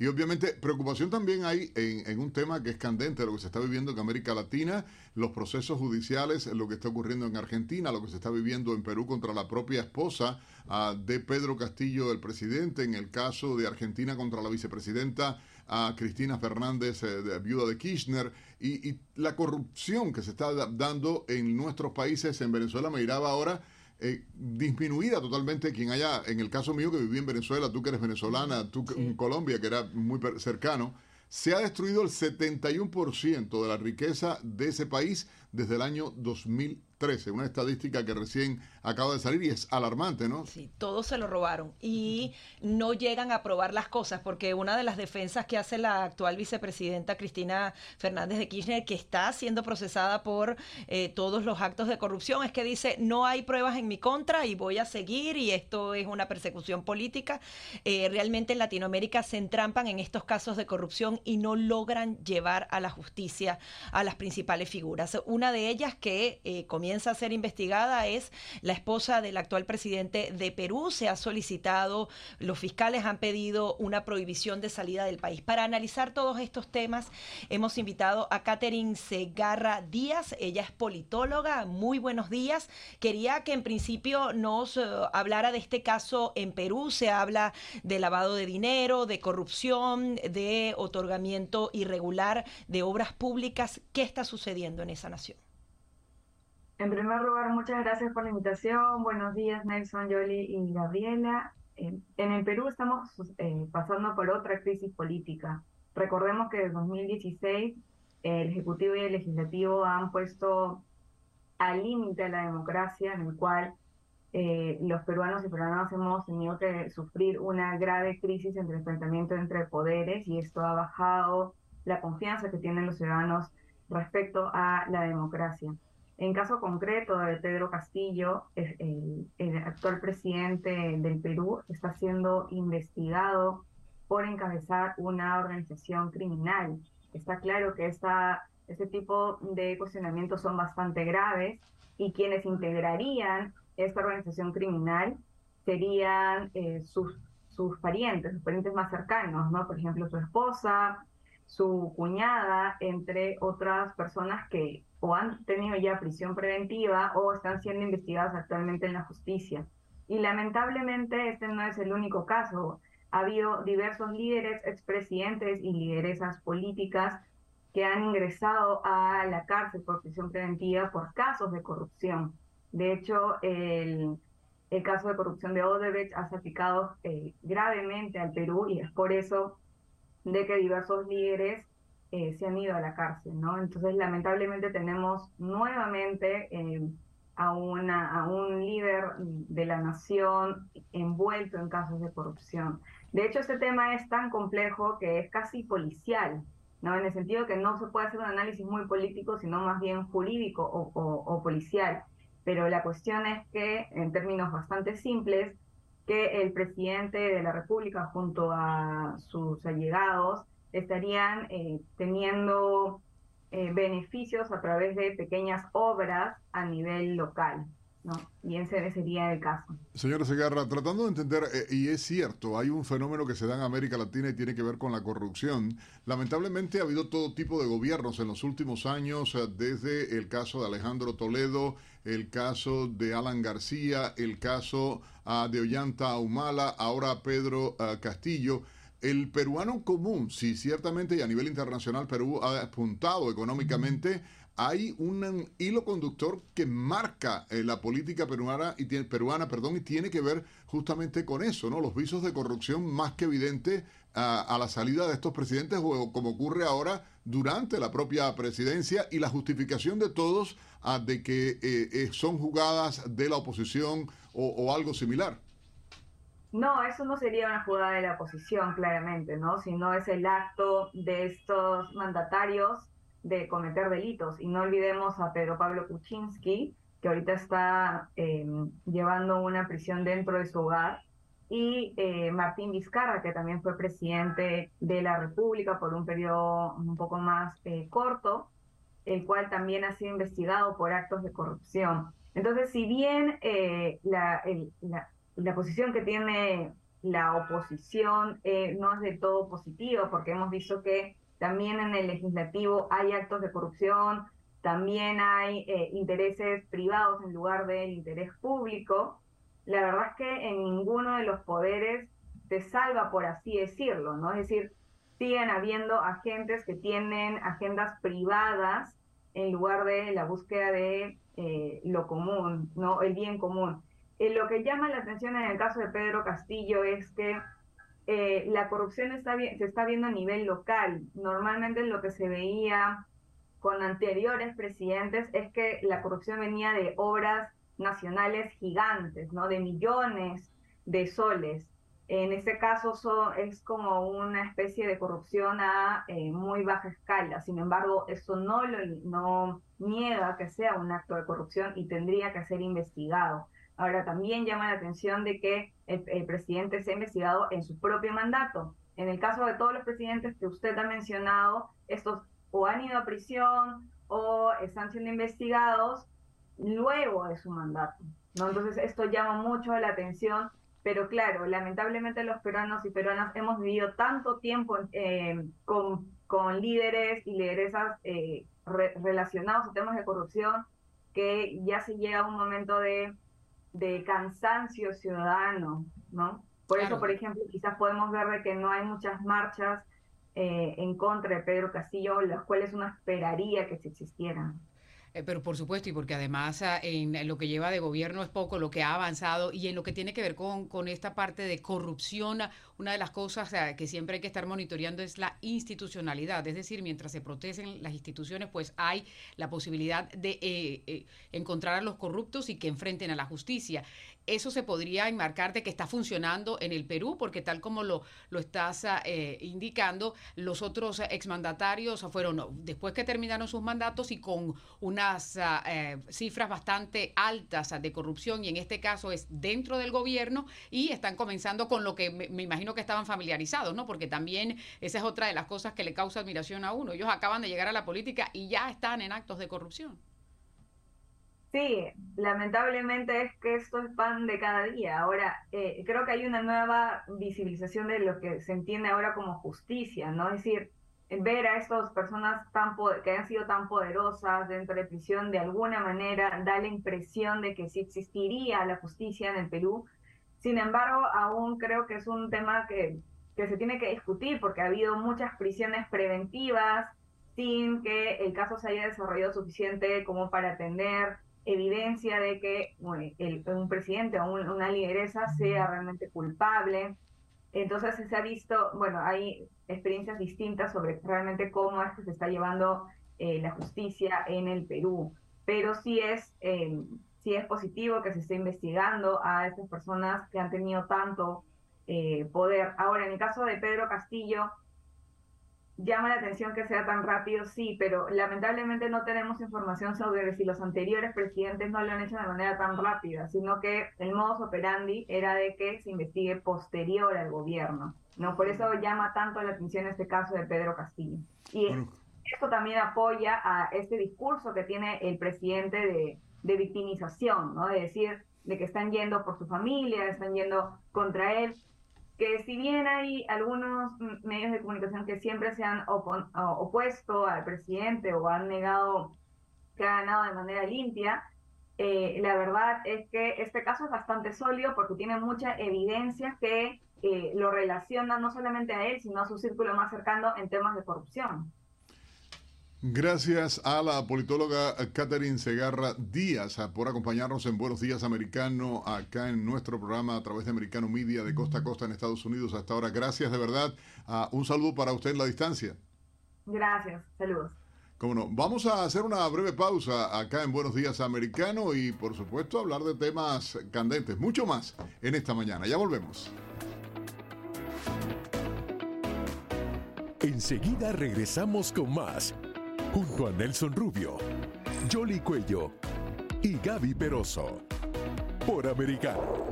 Y obviamente preocupación también hay en, un tema que es candente, lo que se está viviendo en América Latina, los procesos judiciales, lo que está ocurriendo en Argentina, lo que se está viviendo en Perú contra la propia esposa ah, de Pedro Castillo, el presidente, en el caso de Argentina contra la vicepresidenta a Cristina Fernández, eh, viuda de Kirchner, y, la corrupción que se está dando en nuestros países, en Venezuela, me miraba ahora eh, disminuida totalmente quien haya, en el caso mío que viví en Venezuela, tú que eres venezolana, tú en Colombia, que era muy cercano, se ha destruido el 71% de la riqueza de ese país desde el año 2000 13, una estadística que recién acaba de salir y es alarmante, ¿no? Sí, todos se lo robaron y no llegan a probar las cosas porque una de las defensas que hace la actual vicepresidenta Cristina Fernández de Kirchner, que está siendo procesada por eh, todos los actos de corrupción, es que dice no hay pruebas en mi contra y voy a seguir y esto es una persecución política. Eh, realmente en Latinoamérica se entrampan en estos casos de corrupción y no logran llevar a la justicia a las principales figuras. De ellas que eh, comienza comienza a ser investigada es la esposa del actual presidente de Perú. Se ha solicitado, los fiscales han pedido una prohibición de salida del país. Para analizar todos estos temas, hemos invitado a Catherine Segarra Díaz. Ella es politóloga. Muy buenos días. Quería que en principio nos eh, hablara de este caso en Perú. Se habla de lavado de dinero, de corrupción, de otorgamiento irregular de obras públicas. ¿Qué está sucediendo en esa nación? En primer lugar, muchas gracias por la invitación. Buenos días, Nelson, Yoli y Gabriela. en el Perú estamos eh, pasando por otra crisis política. Recordemos que en 2016 el Ejecutivo y el Legislativo han puesto al límite la democracia, en el cual eh, los peruanos y peruanas hemos tenido que sufrir una grave crisis entre enfrentamiento entre poderes y esto ha bajado la confianza que tienen los ciudadanos respecto a la democracia. En caso concreto de Pedro Castillo, el, actual presidente del Perú está siendo investigado por encabezar una organización criminal. Está claro que esta, este tipo de cuestionamientos son bastante graves y quienes integrarían esta organización criminal serían eh, sus, sus parientes, sus parientes más cercanos, ¿no? Por ejemplo, su esposa, su cuñada, entre otras personas que o han tenido ya prisión preventiva o están siendo investigadas actualmente en la justicia. Y lamentablemente este no es el único caso. Ha habido diversos líderes, expresidentes y lideresas políticas que han ingresado a la cárcel por prisión preventiva por casos de corrupción. De hecho, el, el caso de corrupción de Odebrecht ha salpicado eh, gravemente al Perú y es por eso de que diversos líderes eh, se han ido a la cárcel, ¿no? Entonces, lamentablemente tenemos nuevamente eh, a, una, a un líder de la nación envuelto en casos de corrupción. De hecho, este tema es tan complejo que es casi policial, ¿no? En el sentido que no se puede hacer un análisis muy político, sino más bien jurídico o, o policial. Pero la cuestión es que, en términos bastante simples, que el presidente de la República junto a sus allegados estarían eh, teniendo eh, beneficios a través de pequeñas obras a nivel local. ¿no? Y ese sería el caso. Señora Segarra, tratando de entender, eh, y es cierto, hay un fenómeno que se da en América Latina y tiene que ver con la corrupción. Lamentablemente ha habido todo tipo de gobiernos en los últimos años, desde el caso de Alejandro Toledo, el caso de Alan García, el caso ah, de Ollanta Humala, ahora Pedro ah, Castillo. El peruano común, sí, ciertamente, y a nivel internacional Perú ha apuntado económicamente, hay un hilo conductor que marca eh, la política peruana y tiene, peruana, perdón, y tiene que ver justamente con eso, ¿no? Los visos de corrupción más que evidente a, la salida de estos presidentes, o como ocurre ahora durante la propia presidencia, y la justificación de todos de que eh, eh, son jugadas de la oposición o algo similar. No, eso no sería una jugada de la oposición, claramente, ¿no? Sino es el acto de estos mandatarios de cometer delitos. Y no olvidemos a Pedro Pablo Kuczynski, que ahorita está eh, llevando una prisión dentro de su hogar, y eh, Martín Vizcarra, que también fue presidente de la República por un periodo un poco más eh, corto, el cual también ha sido investigado por actos de corrupción. Entonces, si bien la, la posición que tiene la oposición eh, no es de todo positivo, porque hemos visto que también en el legislativo hay actos de corrupción, también hay eh, intereses privados en lugar del interés público. La verdad es que en ninguno de los poderes te salva, por así decirlo, ¿no? Es decir, siguen habiendo agentes que tienen agendas privadas en lugar de la búsqueda de eh, lo común, ¿no? El bien común. Eh, lo que llama la atención en el caso de Pedro Castillo es que eh, la corrupción se está viendo a nivel local. Normalmente lo que se veía con anteriores presidentes es que la corrupción venía de obras nacionales gigantes, ¿no? De millones de soles. En este caso es como una especie de corrupción a eh, muy baja escala. Sin embargo, eso no, lo, no niega que sea un acto de corrupción y tendría que ser investigado. Ahora, también llama la atención de que el, presidente sea investigado en su propio mandato. En el caso de todos los presidentes que usted ha mencionado, estos o han ido a prisión o están siendo investigados luego de su mandato. Entonces, esto llama mucho la atención pero claro, lamentablemente los peruanos y peruanas hemos vivido tanto tiempo eh, con, con, líderes y lideresas eh, relacionados a temas de corrupción que ya se llega a un momento de, de cansancio ciudadano, ¿no? Por eso, por ejemplo, quizás podemos ver de que no hay muchas marchas eh, en contra de Pedro Castillo, las cuales uno esperaría que se existieran. Eh, pero por supuesto, y porque además ah, en lo que lleva de gobierno es poco lo que ha avanzado y en lo que tiene que ver con, con esta parte de corrupción, ah, una de las cosas ah, que siempre hay que estar monitoreando es la institucionalidad. Es decir, mientras se protegen las instituciones, pues hay la posibilidad de eh, eh, encontrar a los corruptos y que enfrenten a la justicia eso se podría enmarcar de que está funcionando en el Perú, porque tal como lo, lo estás ah, eh, indicando, los otros exmandatarios fueron después que terminaron sus mandatos y con unas ah, eh, cifras bastante altas de corrupción, y en este caso es dentro del gobierno, y están comenzando con lo que me, me imagino que estaban familiarizados, ¿no? Porque también esa es otra de las cosas que le causa admiración a uno. Ellos acaban de llegar a la política y ya están en actos de corrupción. Sí, lamentablemente es que esto es pan de cada día. Ahora, eh, creo que hay una nueva visibilización de lo que se entiende ahora como justicia, ¿no? Es decir, ver a estas personas tan que han sido tan poderosas dentro de prisión de alguna manera da la impresión de que sí existiría la justicia en el Perú. Sin embargo, aún creo que es un tema que, que se tiene que discutir porque ha habido muchas prisiones preventivas sin que el caso se haya desarrollado suficiente como para atender evidencia de que el, un presidente o una lideresa sea realmente culpable. Entonces se ha visto, bueno, hay experiencias distintas sobre realmente cómo es que se está llevando eh, la justicia en el Perú, pero sí es, eh, sí es positivo que se esté investigando a estas personas que han tenido tanto eh, poder. Ahora, en el caso de Pedro Castillo, llama la atención que sea tan rápido, sí, pero lamentablemente no tenemos información sobre si los anteriores presidentes no lo han hecho de manera tan rápida, sino que el modus operandi era de que se investigue posterior al gobierno. ¿no? Por eso llama tanto la atención este caso de Pedro Castillo. Y esto también apoya a este discurso que tiene el presidente de, de victimización, ¿no? de decir de que están yendo por su familia, están yendo contra él, que si bien hay algunos medios de comunicación que siempre se han opuesto al presidente o han negado que ha ganado de manera limpia, eh, la verdad es que este caso es bastante sólido porque tiene mucha evidencia que eh, lo relaciona no solamente a él, sino a su círculo más cercano en temas de corrupción. Gracias a la politóloga Catherine Segarra Díaz ah, por acompañarnos en Buenos Días Americano acá en nuestro programa a través de Americano Media de costa a costa en Estados Unidos hasta ahora. Gracias de verdad. Ah, un saludo para usted en la distancia. Gracias, saludos. Cómo no. Vamos a hacer una breve pausa acá en Buenos Días Americano y por supuesto hablar de temas candentes, mucho más en esta mañana. Ya volvemos. Enseguida regresamos con más junto a Nelson Rubio, Jolly Cuello y Gaby Peroso. Por Americano.